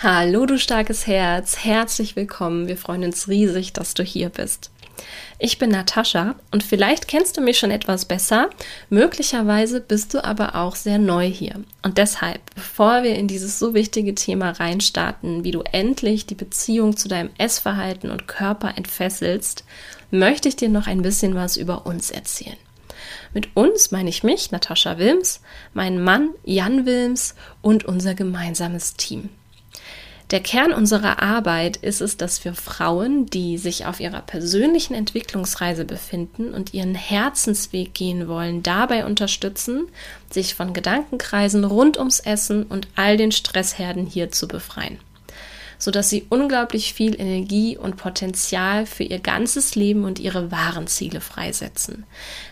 Hallo, du starkes Herz, herzlich willkommen. Wir freuen uns riesig, dass du hier bist. Ich bin Natascha und vielleicht kennst du mich schon etwas besser, möglicherweise bist du aber auch sehr neu hier. Und deshalb, bevor wir in dieses so wichtige Thema reinstarten, wie du endlich die Beziehung zu deinem Essverhalten und Körper entfesselst, möchte ich dir noch ein bisschen was über uns erzählen. Mit uns meine ich mich, Natascha Wilms, meinen Mann Jan Wilms und unser gemeinsames Team. Der Kern unserer Arbeit ist es, dass wir Frauen, die sich auf ihrer persönlichen Entwicklungsreise befinden und ihren Herzensweg gehen wollen, dabei unterstützen, sich von Gedankenkreisen rund ums Essen und all den Stressherden hier zu befreien sodass sie unglaublich viel Energie und Potenzial für ihr ganzes Leben und ihre wahren Ziele freisetzen,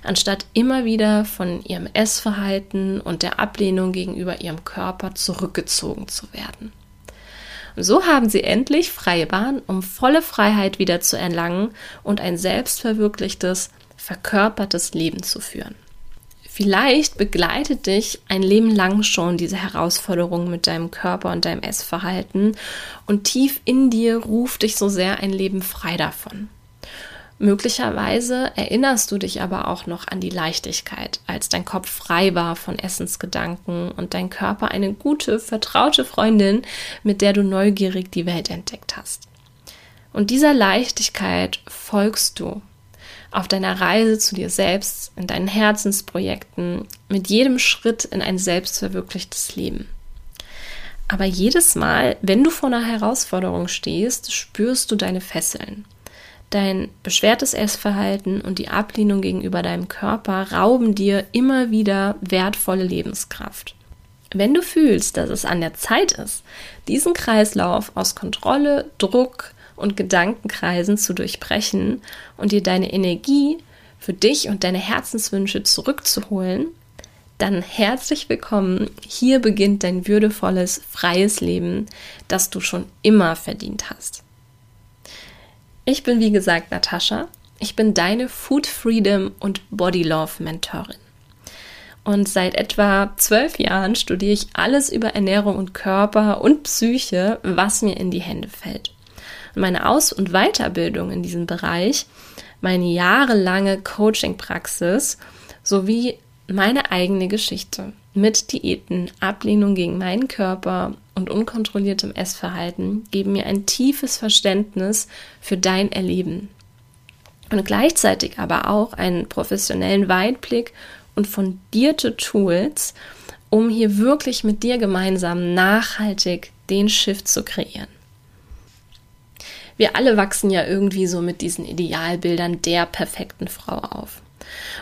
anstatt immer wieder von ihrem Essverhalten und der Ablehnung gegenüber ihrem Körper zurückgezogen zu werden. So haben sie endlich freie Bahn, um volle Freiheit wieder zu erlangen und ein selbstverwirklichtes, verkörpertes Leben zu führen. Vielleicht begleitet dich ein Leben lang schon diese Herausforderung mit deinem Körper und deinem Essverhalten und tief in dir ruft dich so sehr ein Leben frei davon. Möglicherweise erinnerst du dich aber auch noch an die Leichtigkeit, als dein Kopf frei war von Essensgedanken und dein Körper eine gute, vertraute Freundin, mit der du neugierig die Welt entdeckt hast. Und dieser Leichtigkeit folgst du auf deiner Reise zu dir selbst, in deinen Herzensprojekten, mit jedem Schritt in ein selbstverwirklichtes Leben. Aber jedes Mal, wenn du vor einer Herausforderung stehst, spürst du deine Fesseln. Dein beschwertes Essverhalten und die Ablehnung gegenüber deinem Körper rauben dir immer wieder wertvolle Lebenskraft. Wenn du fühlst, dass es an der Zeit ist, diesen Kreislauf aus Kontrolle, Druck und Gedankenkreisen zu durchbrechen und dir deine Energie für dich und deine Herzenswünsche zurückzuholen, dann herzlich willkommen. Hier beginnt dein würdevolles, freies Leben, das du schon immer verdient hast. Ich bin wie gesagt Natascha. Ich bin deine Food Freedom und Body Love Mentorin. Und seit etwa zwölf Jahren studiere ich alles über Ernährung und Körper und Psyche, was mir in die Hände fällt. Und meine Aus- und Weiterbildung in diesem Bereich, meine jahrelange Coaching-Praxis sowie meine eigene Geschichte mit Diäten, Ablehnung gegen meinen Körper und unkontrolliertem Essverhalten geben mir ein tiefes Verständnis für dein Erleben. Und gleichzeitig aber auch einen professionellen Weitblick und fundierte Tools, um hier wirklich mit dir gemeinsam nachhaltig den Shift zu kreieren. Wir alle wachsen ja irgendwie so mit diesen Idealbildern der perfekten Frau auf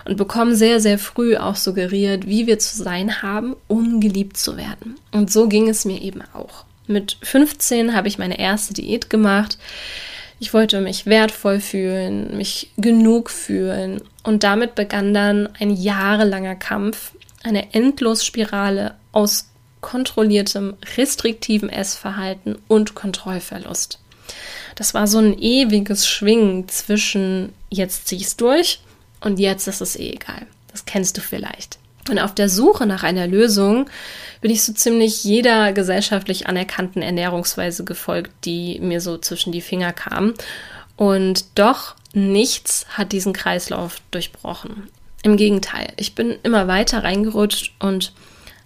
und bekommen sehr, sehr früh auch suggeriert, wie wir zu sein haben, um geliebt zu werden. Und so ging es mir eben auch. Mit 15 habe ich meine erste Diät gemacht. Ich wollte mich wertvoll fühlen, mich genug fühlen. Und damit begann dann ein jahrelanger Kampf, eine Endlosspirale aus kontrolliertem, restriktivem Essverhalten und Kontrollverlust. Das war so ein ewiges Schwingen zwischen jetzt zieh's durch und jetzt ist es eh egal. Das kennst du vielleicht. Und auf der Suche nach einer Lösung bin ich so ziemlich jeder gesellschaftlich anerkannten Ernährungsweise gefolgt, die mir so zwischen die Finger kam. Und doch nichts hat diesen Kreislauf durchbrochen. Im Gegenteil, ich bin immer weiter reingerutscht und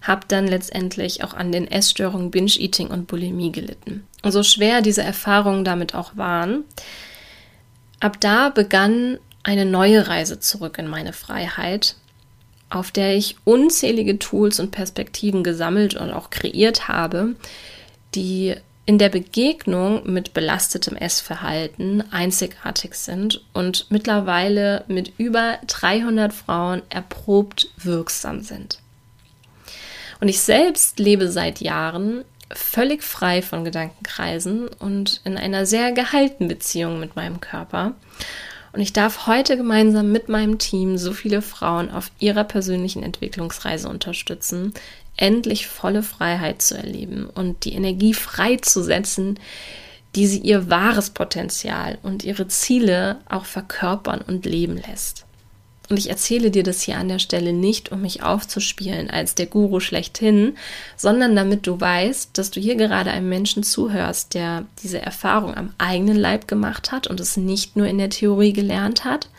habe dann letztendlich auch an den Essstörungen Binge-Eating und Bulimie gelitten. Und so schwer diese Erfahrungen damit auch waren, ab da begann eine neue Reise zurück in meine Freiheit, auf der ich unzählige Tools und Perspektiven gesammelt und auch kreiert habe, die in der Begegnung mit belastetem Essverhalten einzigartig sind und mittlerweile mit über 300 Frauen erprobt wirksam sind. Und ich selbst lebe seit Jahren völlig frei von Gedankenkreisen und in einer sehr gehaltenen Beziehung mit meinem Körper und ich darf heute gemeinsam mit meinem Team so viele Frauen auf ihrer persönlichen Entwicklungsreise unterstützen, endlich volle Freiheit zu erleben und die Energie freizusetzen, die sie ihr wahres Potenzial und ihre Ziele auch verkörpern und leben lässt. Und ich erzähle dir das hier an der Stelle nicht, um mich aufzuspielen als der Guru schlechthin, sondern damit du weißt, dass du hier gerade einem Menschen zuhörst, der diese Erfahrung am eigenen Leib gemacht hat und es nicht nur in der Theorie gelernt hat,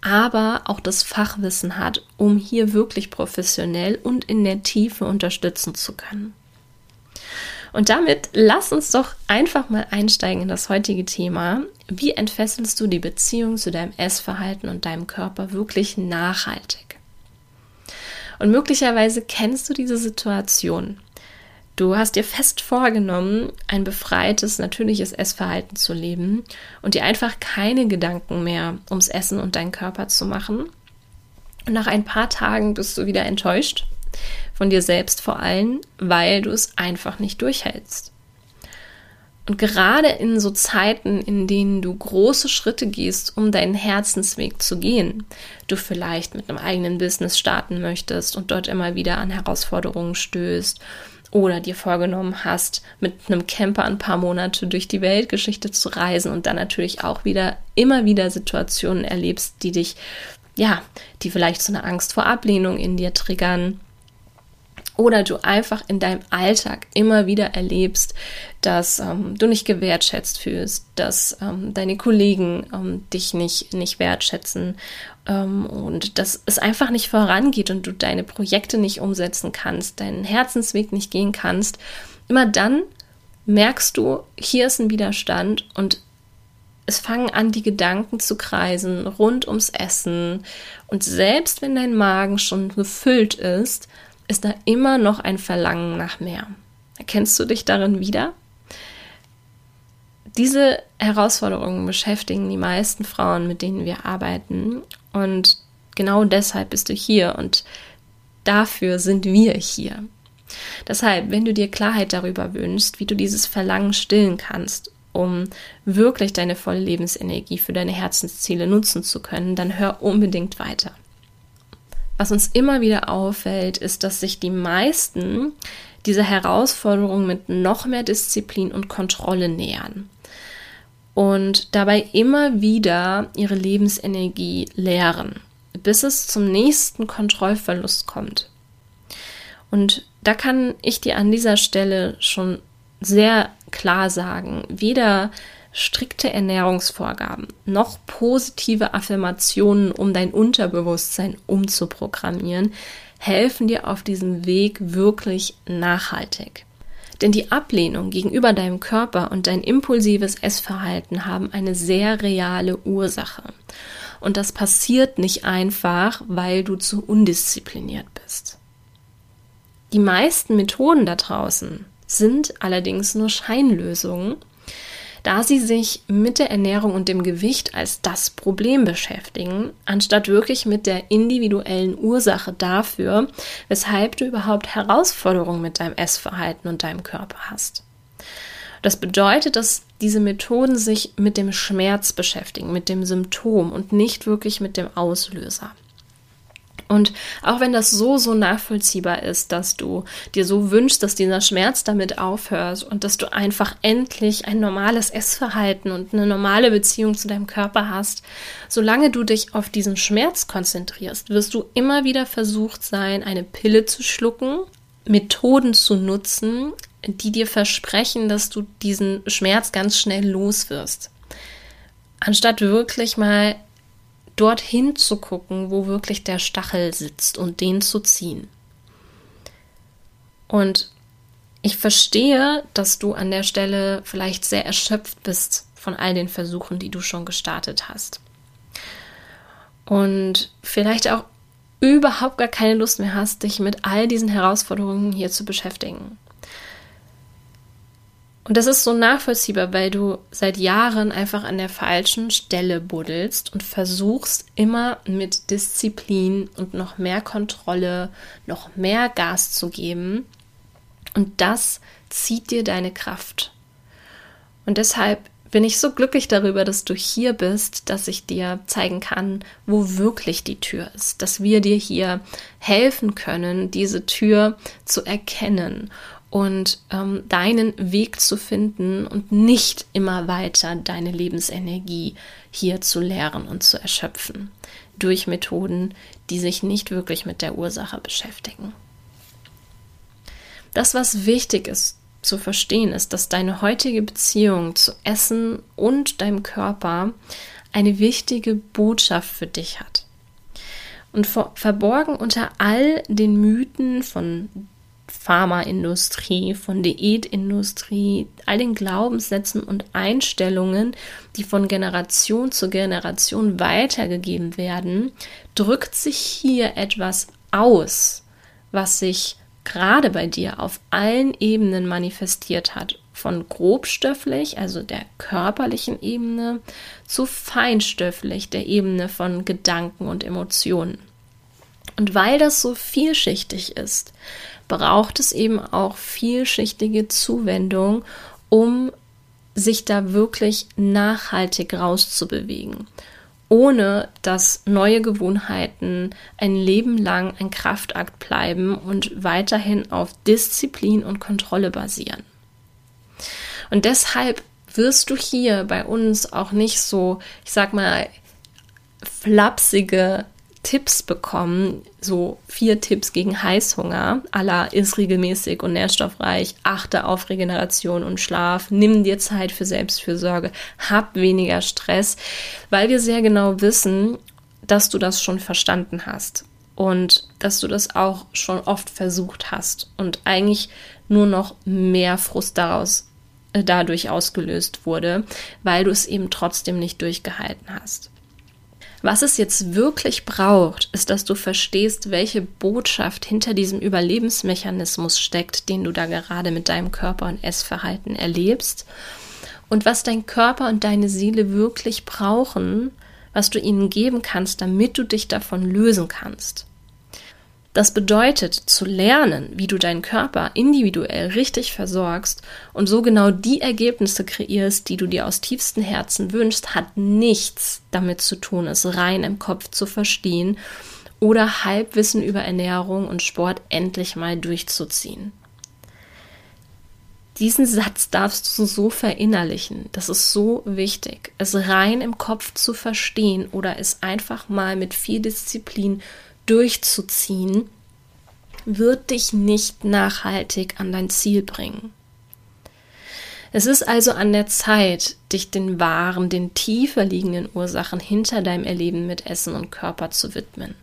aber auch das Fachwissen hat, um hier wirklich professionell und in der Tiefe unterstützen zu können. Und damit lass uns doch einfach mal einsteigen in das heutige Thema. Wie entfesselst du die Beziehung zu deinem Essverhalten und deinem Körper wirklich nachhaltig? Und möglicherweise kennst du diese Situation. Du hast dir fest vorgenommen, ein befreites, natürliches Essverhalten zu leben und dir einfach keine Gedanken mehr ums Essen und deinen Körper zu machen. Und nach ein paar Tagen bist du wieder enttäuscht von dir selbst vor allem, weil du es einfach nicht durchhältst. Und gerade in so Zeiten, in denen du große Schritte gehst, um deinen Herzensweg zu gehen, du vielleicht mit einem eigenen Business starten möchtest und dort immer wieder an Herausforderungen stößt oder dir vorgenommen hast, mit einem Camper ein paar Monate durch die Weltgeschichte zu reisen und dann natürlich auch wieder immer wieder Situationen erlebst, die dich, ja, die vielleicht so eine Angst vor Ablehnung in dir triggern oder du einfach in deinem Alltag immer wieder erlebst, dass ähm, du nicht gewertschätzt fühlst, dass ähm, deine Kollegen ähm, dich nicht, nicht wertschätzen ähm, und dass es einfach nicht vorangeht und du deine Projekte nicht umsetzen kannst, deinen Herzensweg nicht gehen kannst, immer dann merkst du, hier ist ein Widerstand und es fangen an, die Gedanken zu kreisen rund ums Essen. Und selbst wenn dein Magen schon gefüllt ist, ist da immer noch ein Verlangen nach mehr. Erkennst du dich darin wieder? Diese Herausforderungen beschäftigen die meisten Frauen, mit denen wir arbeiten. Und genau deshalb bist du hier und dafür sind wir hier. Deshalb, wenn du dir Klarheit darüber wünschst, wie du dieses Verlangen stillen kannst, um wirklich deine volle Lebensenergie für deine Herzensziele nutzen zu können, dann hör unbedingt weiter. Was uns immer wieder auffällt, ist, dass sich die meisten dieser Herausforderung mit noch mehr Disziplin und Kontrolle nähern und dabei immer wieder ihre Lebensenergie leeren, bis es zum nächsten Kontrollverlust kommt. Und da kann ich dir an dieser Stelle schon sehr klar sagen, weder strikte Ernährungsvorgaben, noch positive Affirmationen, um dein Unterbewusstsein umzuprogrammieren, helfen dir auf diesem Weg wirklich nachhaltig. Denn die Ablehnung gegenüber deinem Körper und dein impulsives Essverhalten haben eine sehr reale Ursache. Und das passiert nicht einfach, weil du zu undiszipliniert bist. Die meisten Methoden da draußen sind allerdings nur Scheinlösungen da sie sich mit der Ernährung und dem Gewicht als das Problem beschäftigen, anstatt wirklich mit der individuellen Ursache dafür, weshalb du überhaupt Herausforderungen mit deinem Essverhalten und deinem Körper hast. Das bedeutet, dass diese Methoden sich mit dem Schmerz beschäftigen, mit dem Symptom und nicht wirklich mit dem Auslöser. Und auch wenn das so, so nachvollziehbar ist, dass du dir so wünschst, dass dieser Schmerz damit aufhört und dass du einfach endlich ein normales Essverhalten und eine normale Beziehung zu deinem Körper hast, solange du dich auf diesen Schmerz konzentrierst, wirst du immer wieder versucht sein, eine Pille zu schlucken, Methoden zu nutzen, die dir versprechen, dass du diesen Schmerz ganz schnell los wirst. Anstatt wirklich mal dorthin zu gucken, wo wirklich der Stachel sitzt und den zu ziehen. Und ich verstehe, dass du an der Stelle vielleicht sehr erschöpft bist von all den Versuchen, die du schon gestartet hast. Und vielleicht auch überhaupt gar keine Lust mehr hast, dich mit all diesen Herausforderungen hier zu beschäftigen. Und das ist so nachvollziehbar, weil du seit Jahren einfach an der falschen Stelle buddelst und versuchst immer mit Disziplin und noch mehr Kontrolle, noch mehr Gas zu geben. Und das zieht dir deine Kraft. Und deshalb bin ich so glücklich darüber, dass du hier bist, dass ich dir zeigen kann, wo wirklich die Tür ist, dass wir dir hier helfen können, diese Tür zu erkennen und ähm, deinen Weg zu finden und nicht immer weiter deine Lebensenergie hier zu leeren und zu erschöpfen. durch Methoden, die sich nicht wirklich mit der Ursache beschäftigen. Das, was wichtig ist zu verstehen, ist, dass deine heutige Beziehung zu Essen und deinem Körper eine wichtige Botschaft für dich hat. Und verborgen unter all den Mythen von Pharmaindustrie, von Diätindustrie, all den Glaubenssätzen und Einstellungen, die von Generation zu Generation weitergegeben werden, drückt sich hier etwas aus, was sich gerade bei dir auf allen Ebenen manifestiert hat. Von grobstofflich, also der körperlichen Ebene, zu feinstofflich, der Ebene von Gedanken und Emotionen. Und weil das so vielschichtig ist, braucht es eben auch vielschichtige Zuwendung, um sich da wirklich nachhaltig rauszubewegen ohne dass neue Gewohnheiten ein Leben lang ein Kraftakt bleiben und weiterhin auf Disziplin und Kontrolle basieren. Und deshalb wirst du hier bei uns auch nicht so, ich sag mal, flapsige Tipps bekommen, so vier Tipps gegen Heißhunger. Allah ist regelmäßig und nährstoffreich, achte auf Regeneration und Schlaf, nimm dir Zeit für Selbstfürsorge, hab weniger Stress, weil wir sehr genau wissen, dass du das schon verstanden hast und dass du das auch schon oft versucht hast und eigentlich nur noch mehr Frust daraus äh, dadurch ausgelöst wurde, weil du es eben trotzdem nicht durchgehalten hast. Was es jetzt wirklich braucht, ist, dass du verstehst, welche Botschaft hinter diesem Überlebensmechanismus steckt, den du da gerade mit deinem Körper und Essverhalten erlebst und was dein Körper und deine Seele wirklich brauchen, was du ihnen geben kannst, damit du dich davon lösen kannst. Das bedeutet, zu lernen, wie du deinen Körper individuell richtig versorgst und so genau die Ergebnisse kreierst, die du dir aus tiefstem Herzen wünschst, hat nichts damit zu tun, es rein im Kopf zu verstehen oder Halbwissen über Ernährung und Sport endlich mal durchzuziehen. Diesen Satz darfst du so verinnerlichen. Das ist so wichtig, es rein im Kopf zu verstehen oder es einfach mal mit viel Disziplin durchzuziehen, wird dich nicht nachhaltig an dein Ziel bringen. Es ist also an der Zeit, dich den wahren, den tiefer liegenden Ursachen hinter deinem Erleben mit Essen und Körper zu widmen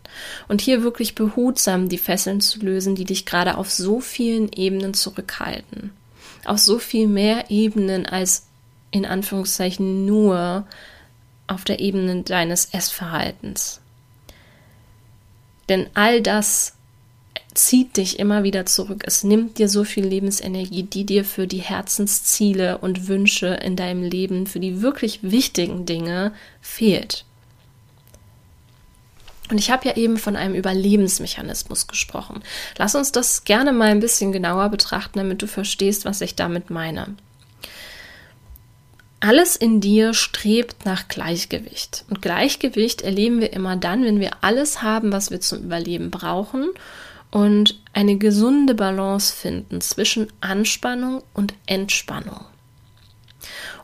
und hier wirklich behutsam die Fesseln zu lösen, die dich gerade auf so vielen Ebenen zurückhalten. Auf so viel mehr Ebenen als in Anführungszeichen nur auf der Ebene deines Essverhaltens. Denn all das zieht dich immer wieder zurück. Es nimmt dir so viel Lebensenergie, die dir für die Herzensziele und Wünsche in deinem Leben, für die wirklich wichtigen Dinge fehlt. Und ich habe ja eben von einem Überlebensmechanismus gesprochen. Lass uns das gerne mal ein bisschen genauer betrachten, damit du verstehst, was ich damit meine. Alles in dir strebt nach Gleichgewicht. Und Gleichgewicht erleben wir immer dann, wenn wir alles haben, was wir zum Überleben brauchen und eine gesunde Balance finden zwischen Anspannung und Entspannung.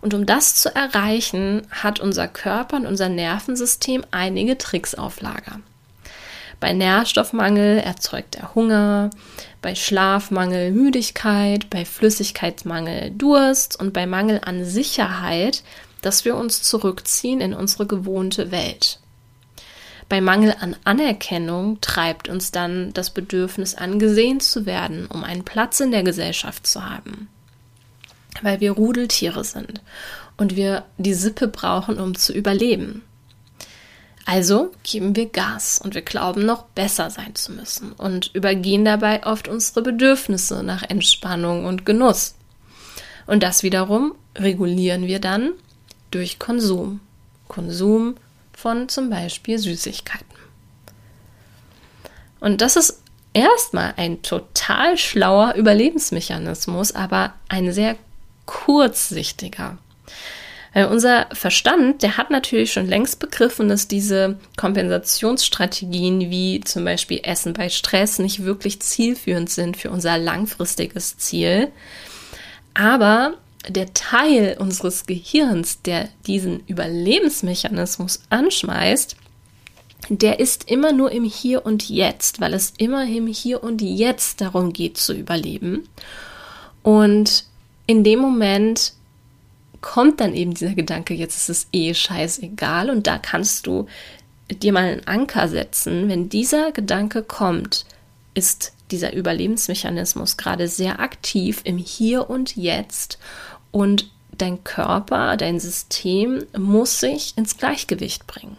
Und um das zu erreichen, hat unser Körper und unser Nervensystem einige Tricks auf Lager. Bei Nährstoffmangel erzeugt er Hunger, bei Schlafmangel Müdigkeit, bei Flüssigkeitsmangel Durst und bei Mangel an Sicherheit, dass wir uns zurückziehen in unsere gewohnte Welt. Bei Mangel an Anerkennung treibt uns dann das Bedürfnis angesehen zu werden, um einen Platz in der Gesellschaft zu haben. Weil wir Rudeltiere sind und wir die Sippe brauchen, um zu überleben. Also geben wir Gas und wir glauben noch besser sein zu müssen und übergehen dabei oft unsere Bedürfnisse nach Entspannung und Genuss. Und das wiederum regulieren wir dann durch Konsum. Konsum von zum Beispiel Süßigkeiten. Und das ist erstmal ein total schlauer Überlebensmechanismus, aber ein sehr kurzsichtiger. Weil unser Verstand, der hat natürlich schon längst begriffen, dass diese Kompensationsstrategien wie zum Beispiel Essen bei Stress nicht wirklich zielführend sind für unser langfristiges Ziel. Aber der Teil unseres Gehirns, der diesen Überlebensmechanismus anschmeißt, der ist immer nur im Hier und Jetzt, weil es immer im Hier und Jetzt darum geht zu überleben. Und in dem Moment kommt dann eben dieser Gedanke, jetzt ist es eh scheißegal und da kannst du dir mal einen Anker setzen. Wenn dieser Gedanke kommt, ist dieser Überlebensmechanismus gerade sehr aktiv im Hier und Jetzt und dein Körper, dein System muss sich ins Gleichgewicht bringen.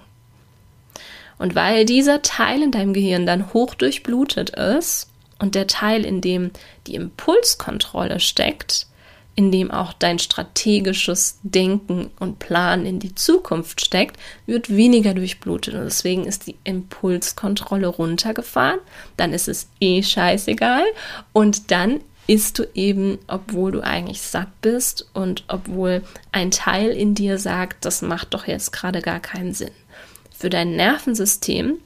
Und weil dieser Teil in deinem Gehirn dann hoch durchblutet ist und der Teil, in dem die Impulskontrolle steckt, in dem auch dein strategisches Denken und Plan in die Zukunft steckt, wird weniger durchblutet. Und deswegen ist die Impulskontrolle runtergefahren. Dann ist es eh scheißegal. Und dann isst du eben, obwohl du eigentlich satt bist und obwohl ein Teil in dir sagt, das macht doch jetzt gerade gar keinen Sinn für dein Nervensystem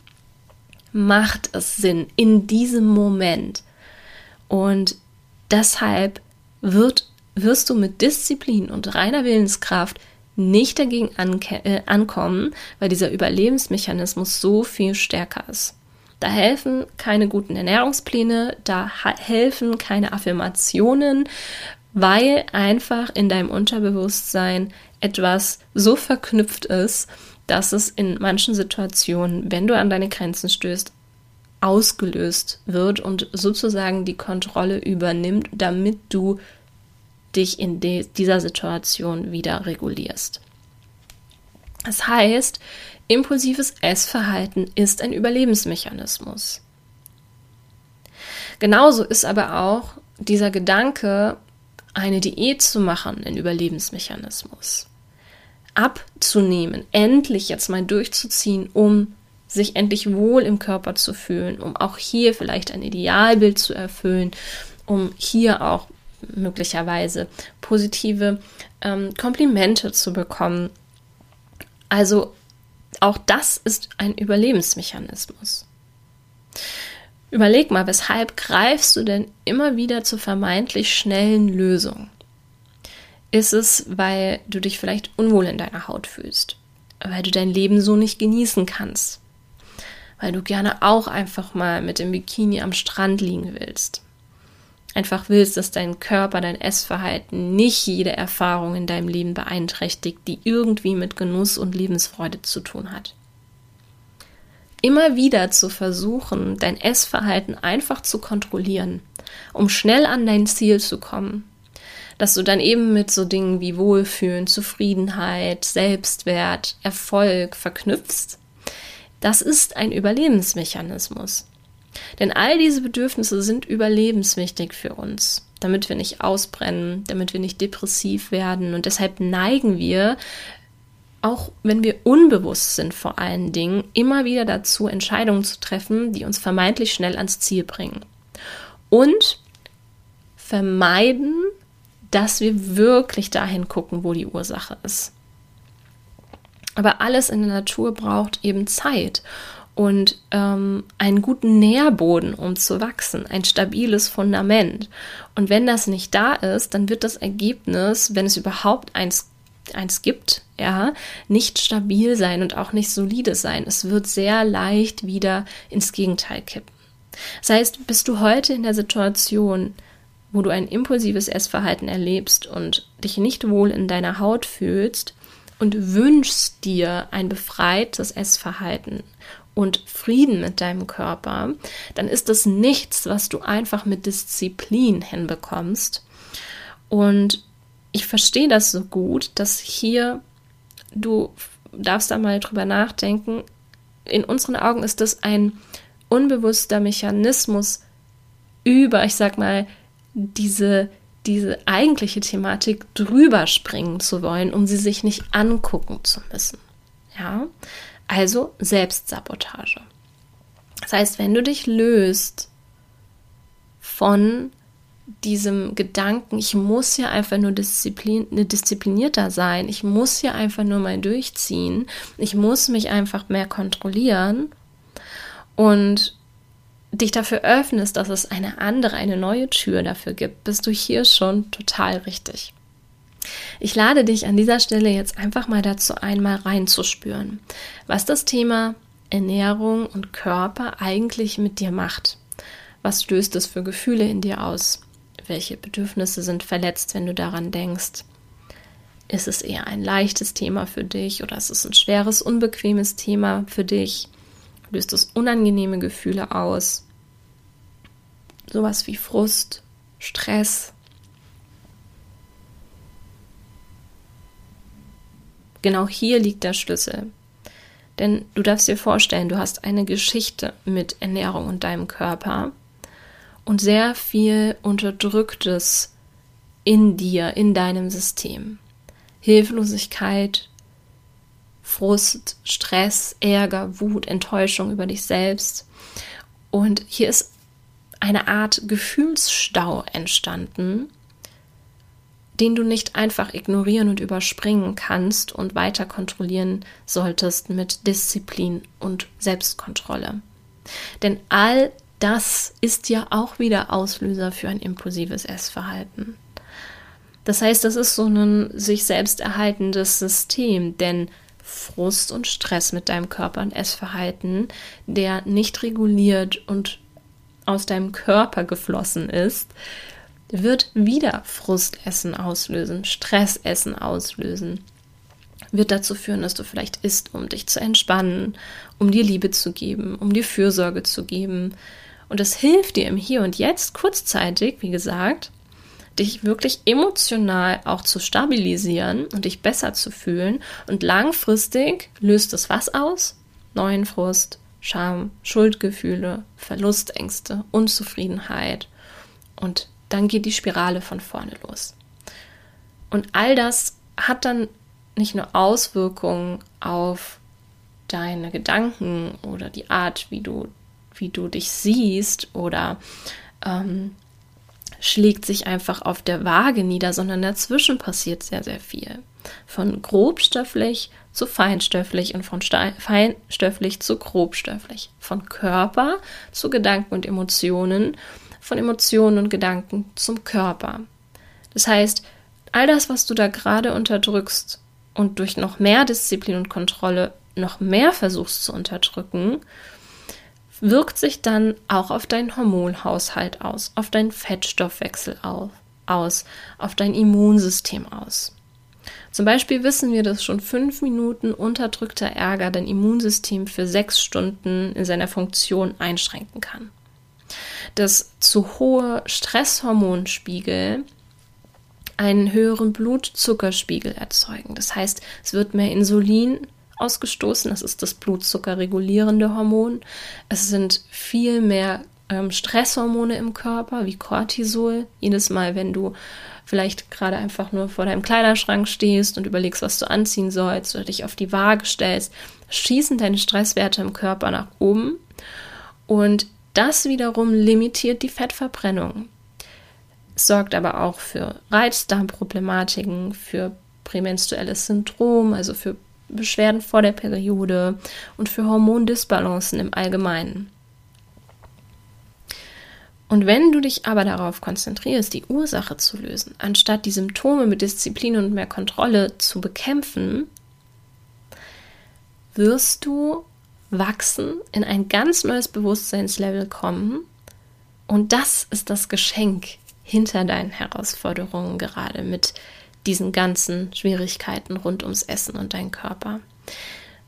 macht es Sinn in diesem Moment. Und deshalb wird, wirst du mit Disziplin und reiner Willenskraft nicht dagegen äh, ankommen, weil dieser Überlebensmechanismus so viel stärker ist. Da helfen keine guten Ernährungspläne, da helfen keine Affirmationen, weil einfach in deinem Unterbewusstsein etwas so verknüpft ist, dass es in manchen Situationen, wenn du an deine Grenzen stößt, ausgelöst wird und sozusagen die Kontrolle übernimmt, damit du dich in dieser Situation wieder regulierst. Das heißt, impulsives Essverhalten ist ein Überlebensmechanismus. Genauso ist aber auch dieser Gedanke, eine Diät zu machen, ein Überlebensmechanismus abzunehmen, endlich jetzt mal durchzuziehen, um sich endlich wohl im Körper zu fühlen, um auch hier vielleicht ein Idealbild zu erfüllen, um hier auch möglicherweise positive ähm, Komplimente zu bekommen. Also auch das ist ein Überlebensmechanismus. Überleg mal, weshalb greifst du denn immer wieder zu vermeintlich schnellen Lösungen? Ist es, weil du dich vielleicht unwohl in deiner Haut fühlst, weil du dein Leben so nicht genießen kannst, weil du gerne auch einfach mal mit dem Bikini am Strand liegen willst. Einfach willst, dass dein Körper, dein Essverhalten nicht jede Erfahrung in deinem Leben beeinträchtigt, die irgendwie mit Genuss und Lebensfreude zu tun hat. Immer wieder zu versuchen, dein Essverhalten einfach zu kontrollieren, um schnell an dein Ziel zu kommen, dass du dann eben mit so Dingen wie Wohlfühlen, Zufriedenheit, Selbstwert, Erfolg verknüpfst, das ist ein Überlebensmechanismus. Denn all diese Bedürfnisse sind überlebenswichtig für uns, damit wir nicht ausbrennen, damit wir nicht depressiv werden. Und deshalb neigen wir, auch wenn wir unbewusst sind vor allen Dingen, immer wieder dazu, Entscheidungen zu treffen, die uns vermeintlich schnell ans Ziel bringen. Und vermeiden dass wir wirklich dahin gucken, wo die Ursache ist. Aber alles in der Natur braucht eben Zeit und ähm, einen guten Nährboden, um zu wachsen, ein stabiles Fundament. Und wenn das nicht da ist, dann wird das Ergebnis, wenn es überhaupt eins, eins gibt, ja, nicht stabil sein und auch nicht solide sein. Es wird sehr leicht wieder ins Gegenteil kippen. Das heißt, bist du heute in der Situation, wo du ein impulsives Essverhalten erlebst und dich nicht wohl in deiner Haut fühlst und wünschst dir ein befreites Essverhalten und Frieden mit deinem Körper, dann ist das nichts, was du einfach mit Disziplin hinbekommst. Und ich verstehe das so gut, dass hier du darfst da mal drüber nachdenken. In unseren Augen ist das ein unbewusster Mechanismus über, ich sag mal, diese, diese eigentliche Thematik drüber springen zu wollen, um sie sich nicht angucken zu müssen. Ja, also Selbstsabotage. Das heißt, wenn du dich löst von diesem Gedanken, ich muss ja einfach nur disziplin, ne, disziplinierter sein, ich muss ja einfach nur mal durchziehen, ich muss mich einfach mehr kontrollieren und dich dafür öffnest, dass es eine andere, eine neue Tür dafür gibt, bist du hier schon total richtig. Ich lade dich an dieser Stelle jetzt einfach mal dazu ein, mal reinzuspüren, was das Thema Ernährung und Körper eigentlich mit dir macht. Was löst es für Gefühle in dir aus? Welche Bedürfnisse sind verletzt, wenn du daran denkst? Ist es eher ein leichtes Thema für dich oder ist es ein schweres, unbequemes Thema für dich? Löst es unangenehme Gefühle aus? Sowas wie Frust, Stress. Genau hier liegt der Schlüssel. Denn du darfst dir vorstellen, du hast eine Geschichte mit Ernährung und deinem Körper und sehr viel Unterdrücktes in dir, in deinem System. Hilflosigkeit, Frust, Stress, Ärger, Wut, Enttäuschung über dich selbst. Und hier ist eine Art Gefühlsstau entstanden, den du nicht einfach ignorieren und überspringen kannst und weiter kontrollieren solltest mit Disziplin und Selbstkontrolle. Denn all das ist ja auch wieder Auslöser für ein impulsives Essverhalten. Das heißt, das ist so ein sich selbst erhaltendes System, denn Frust und Stress mit deinem Körper und Essverhalten, der nicht reguliert und aus deinem Körper geflossen ist, wird wieder Frustessen auslösen, Stressessen auslösen. Wird dazu führen, dass du vielleicht isst, um dich zu entspannen, um dir Liebe zu geben, um dir Fürsorge zu geben. Und es hilft dir im Hier und Jetzt kurzzeitig, wie gesagt, dich wirklich emotional auch zu stabilisieren und dich besser zu fühlen. Und langfristig löst es was aus? Neuen Frust, Scham, Schuldgefühle, Verlustängste, Unzufriedenheit. Und dann geht die Spirale von vorne los. Und all das hat dann nicht nur Auswirkungen auf deine Gedanken oder die Art, wie du, wie du dich siehst oder ähm, schlägt sich einfach auf der Waage nieder, sondern dazwischen passiert sehr, sehr viel. Von grobstofflich zu feinstofflich und von feinstofflich zu grobstofflich. Von Körper zu Gedanken und Emotionen, von Emotionen und Gedanken zum Körper. Das heißt, all das, was du da gerade unterdrückst und durch noch mehr Disziplin und Kontrolle noch mehr versuchst zu unterdrücken, wirkt sich dann auch auf deinen Hormonhaushalt aus, auf deinen Fettstoffwechsel aus, auf dein Immunsystem aus. Zum Beispiel wissen wir, dass schon fünf Minuten unterdrückter Ärger dein Immunsystem für sechs Stunden in seiner Funktion einschränken kann. Dass zu hohe Stresshormonspiegel einen höheren Blutzuckerspiegel erzeugen. Das heißt, es wird mehr Insulin ausgestoßen. Das ist das blutzuckerregulierende Hormon. Es sind viel mehr ähm, Stresshormone im Körper, wie Cortisol. Jedes Mal, wenn du vielleicht gerade einfach nur vor deinem Kleiderschrank stehst und überlegst, was du anziehen sollst oder dich auf die Waage stellst, schießen deine Stresswerte im Körper nach oben. Und das wiederum limitiert die Fettverbrennung. Es sorgt aber auch für Reizdarmproblematiken, für prämenstruelles Syndrom, also für Beschwerden vor der Periode und für Hormondisbalancen im Allgemeinen. Und wenn du dich aber darauf konzentrierst, die Ursache zu lösen, anstatt die Symptome mit Disziplin und mehr Kontrolle zu bekämpfen, wirst du wachsen, in ein ganz neues Bewusstseinslevel kommen. Und das ist das Geschenk hinter deinen Herausforderungen gerade mit diesen ganzen Schwierigkeiten rund ums Essen und deinen Körper.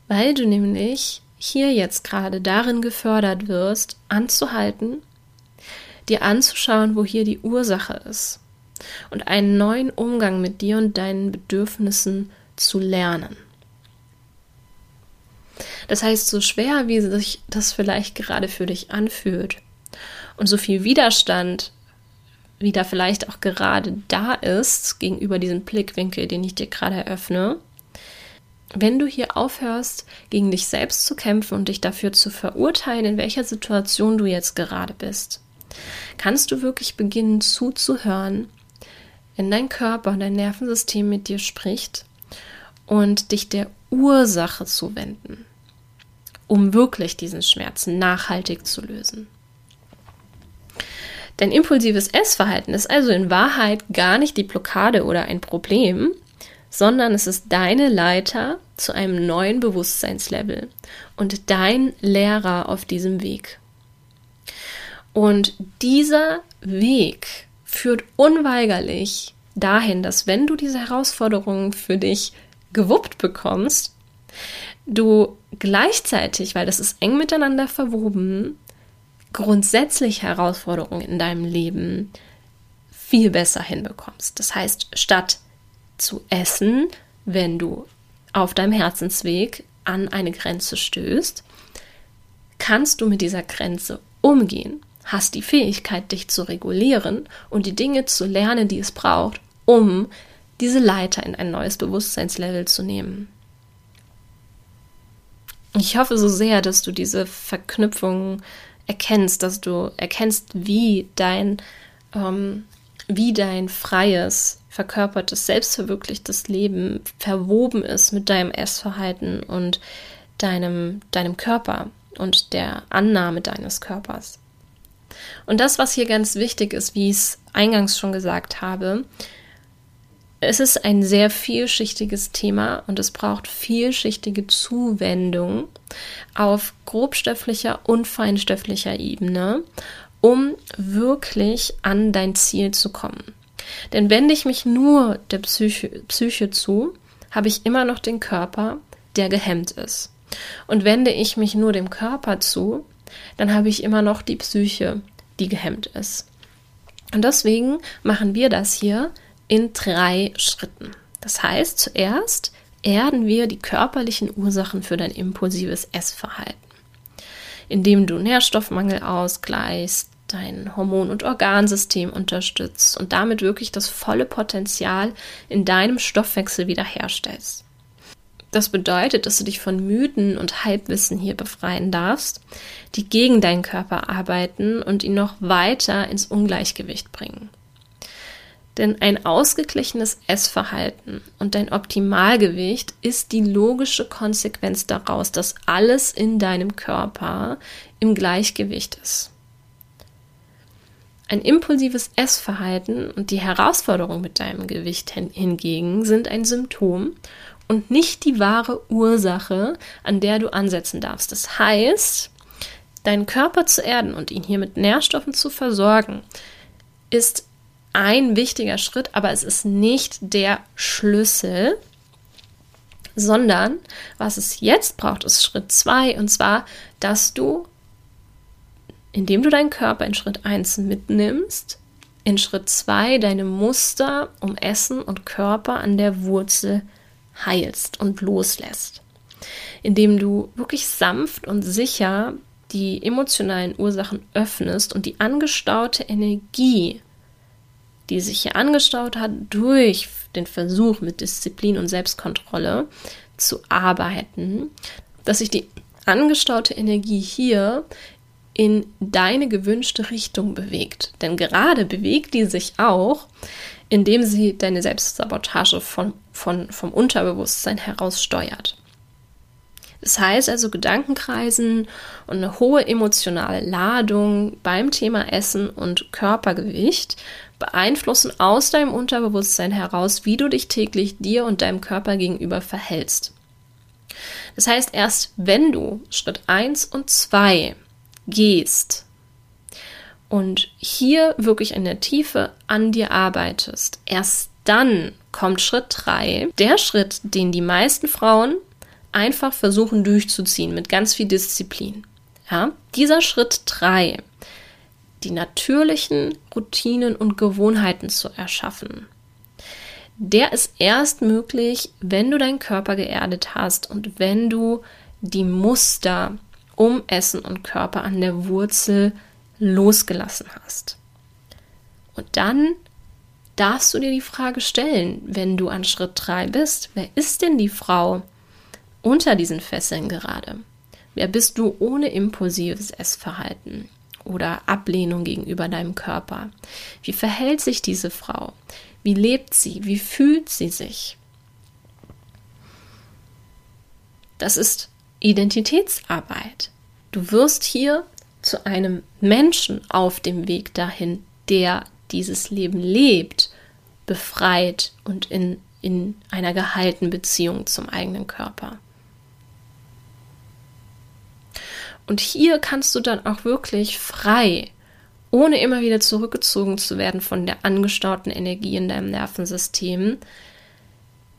Weil du nämlich hier jetzt gerade darin gefördert wirst, anzuhalten, dir anzuschauen, wo hier die Ursache ist und einen neuen Umgang mit dir und deinen Bedürfnissen zu lernen. Das heißt, so schwer wie sich das vielleicht gerade für dich anfühlt und so viel Widerstand wie da vielleicht auch gerade da ist, gegenüber diesem Blickwinkel, den ich dir gerade eröffne, wenn du hier aufhörst, gegen dich selbst zu kämpfen und dich dafür zu verurteilen, in welcher Situation du jetzt gerade bist, kannst du wirklich beginnen zuzuhören, wenn dein Körper und dein Nervensystem mit dir spricht und dich der Ursache zu wenden, um wirklich diesen Schmerzen nachhaltig zu lösen. Dein impulsives Essverhalten ist also in Wahrheit gar nicht die Blockade oder ein Problem, sondern es ist deine Leiter zu einem neuen Bewusstseinslevel und dein Lehrer auf diesem Weg. Und dieser Weg führt unweigerlich dahin, dass wenn du diese Herausforderungen für dich gewuppt bekommst, du gleichzeitig, weil das ist eng miteinander verwoben, grundsätzlich Herausforderungen in deinem Leben viel besser hinbekommst. Das heißt, statt zu essen, wenn du auf deinem Herzensweg an eine Grenze stößt, kannst du mit dieser Grenze umgehen, hast die Fähigkeit, dich zu regulieren und die Dinge zu lernen, die es braucht, um diese Leiter in ein neues Bewusstseinslevel zu nehmen. Ich hoffe so sehr, dass du diese Verknüpfung erkennst, dass du erkennst, wie dein, ähm, wie dein freies, verkörpertes, selbstverwirklichtes Leben verwoben ist mit deinem Essverhalten und deinem, deinem Körper und der Annahme deines Körpers. Und das, was hier ganz wichtig ist, wie ich es eingangs schon gesagt habe, es ist ein sehr vielschichtiges Thema und es braucht vielschichtige Zuwendung auf grobstofflicher und feinstofflicher Ebene, um wirklich an dein Ziel zu kommen. Denn wende ich mich nur der Psyche, Psyche zu, habe ich immer noch den Körper, der gehemmt ist. Und wende ich mich nur dem Körper zu, dann habe ich immer noch die Psyche, die gehemmt ist. Und deswegen machen wir das hier in drei Schritten. Das heißt, zuerst erden wir die körperlichen Ursachen für dein impulsives Essverhalten, indem du Nährstoffmangel ausgleichst, dein Hormon- und Organsystem unterstützt und damit wirklich das volle Potenzial in deinem Stoffwechsel wiederherstellst. Das bedeutet, dass du dich von Mythen und Halbwissen hier befreien darfst, die gegen deinen Körper arbeiten und ihn noch weiter ins Ungleichgewicht bringen. Denn ein ausgeglichenes Essverhalten und dein Optimalgewicht ist die logische Konsequenz daraus, dass alles in deinem Körper im Gleichgewicht ist. Ein impulsives Essverhalten und die Herausforderung mit deinem Gewicht hingegen sind ein Symptom und nicht die wahre Ursache, an der du ansetzen darfst. Das heißt, deinen Körper zu erden und ihn hier mit Nährstoffen zu versorgen, ist ein wichtiger Schritt, aber es ist nicht der Schlüssel, sondern was es jetzt braucht, ist Schritt zwei und zwar, dass du, indem du deinen Körper in Schritt eins mitnimmst, in Schritt zwei deine Muster um Essen und Körper an der Wurzel heilst und loslässt. Indem du wirklich sanft und sicher die emotionalen Ursachen öffnest und die angestaute Energie die sich hier angestaut hat, durch den Versuch mit Disziplin und Selbstkontrolle zu arbeiten, dass sich die angestaute Energie hier in deine gewünschte Richtung bewegt. Denn gerade bewegt die sich auch, indem sie deine Selbstsabotage von, von, vom Unterbewusstsein heraus steuert. Das heißt also, Gedankenkreisen und eine hohe emotionale Ladung beim Thema Essen und Körpergewicht beeinflussen aus deinem Unterbewusstsein heraus, wie du dich täglich dir und deinem Körper gegenüber verhältst. Das heißt, erst wenn du Schritt 1 und 2 gehst und hier wirklich in der Tiefe an dir arbeitest, erst dann kommt Schritt 3, der Schritt, den die meisten Frauen einfach versuchen durchzuziehen mit ganz viel Disziplin. Ja, dieser Schritt 3 die natürlichen Routinen und Gewohnheiten zu erschaffen. Der ist erst möglich, wenn du deinen Körper geerdet hast und wenn du die Muster um Essen und Körper an der Wurzel losgelassen hast. Und dann darfst du dir die Frage stellen, wenn du an Schritt 3 bist, wer ist denn die Frau unter diesen Fesseln gerade? Wer bist du ohne impulsives Essverhalten? Oder Ablehnung gegenüber deinem Körper. Wie verhält sich diese Frau? Wie lebt sie? Wie fühlt sie sich? Das ist Identitätsarbeit. Du wirst hier zu einem Menschen auf dem Weg dahin, der dieses Leben lebt, befreit und in in einer geheilten Beziehung zum eigenen Körper. Und hier kannst du dann auch wirklich frei, ohne immer wieder zurückgezogen zu werden von der angestauten Energie in deinem Nervensystem,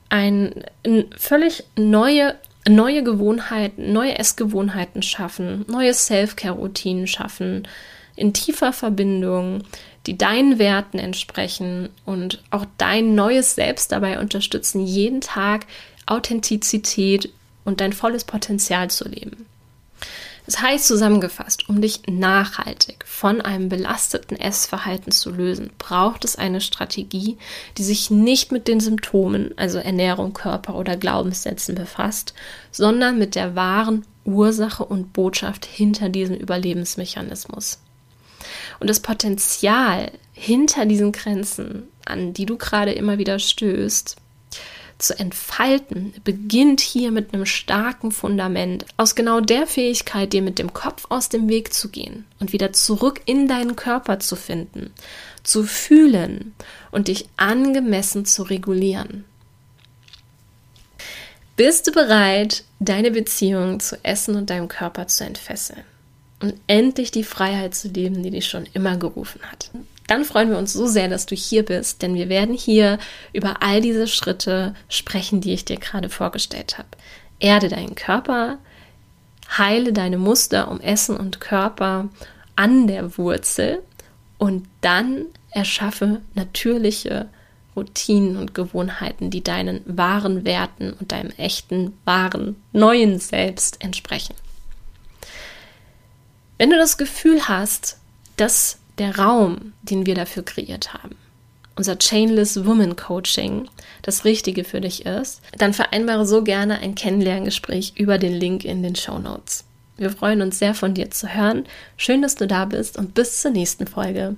ein, ein völlig neue neue Gewohnheiten, neue Essgewohnheiten schaffen, neue Self-Care-Routinen schaffen, in tiefer Verbindung, die deinen Werten entsprechen und auch dein neues Selbst dabei unterstützen, jeden Tag Authentizität und dein volles Potenzial zu leben. Das heißt zusammengefasst, um dich nachhaltig von einem belasteten Essverhalten zu lösen, braucht es eine Strategie, die sich nicht mit den Symptomen, also Ernährung, Körper oder Glaubenssätzen befasst, sondern mit der wahren Ursache und Botschaft hinter diesem Überlebensmechanismus. Und das Potenzial hinter diesen Grenzen, an die du gerade immer wieder stößt, zu entfalten, beginnt hier mit einem starken Fundament, aus genau der Fähigkeit, dir mit dem Kopf aus dem Weg zu gehen und wieder zurück in deinen Körper zu finden, zu fühlen und dich angemessen zu regulieren. Bist du bereit, deine Beziehung zu Essen und deinem Körper zu entfesseln und endlich die Freiheit zu leben, die dich schon immer gerufen hat? Dann freuen wir uns so sehr, dass du hier bist, denn wir werden hier über all diese Schritte sprechen, die ich dir gerade vorgestellt habe. Erde deinen Körper, heile deine Muster um Essen und Körper an der Wurzel und dann erschaffe natürliche Routinen und Gewohnheiten, die deinen wahren Werten und deinem echten, wahren, neuen Selbst entsprechen. Wenn du das Gefühl hast, dass der Raum, den wir dafür kreiert haben, unser Chainless Woman Coaching das Richtige für dich ist, dann vereinbare so gerne ein Kennenlerngespräch über den Link in den Show Notes. Wir freuen uns sehr von dir zu hören. Schön, dass du da bist und bis zur nächsten Folge.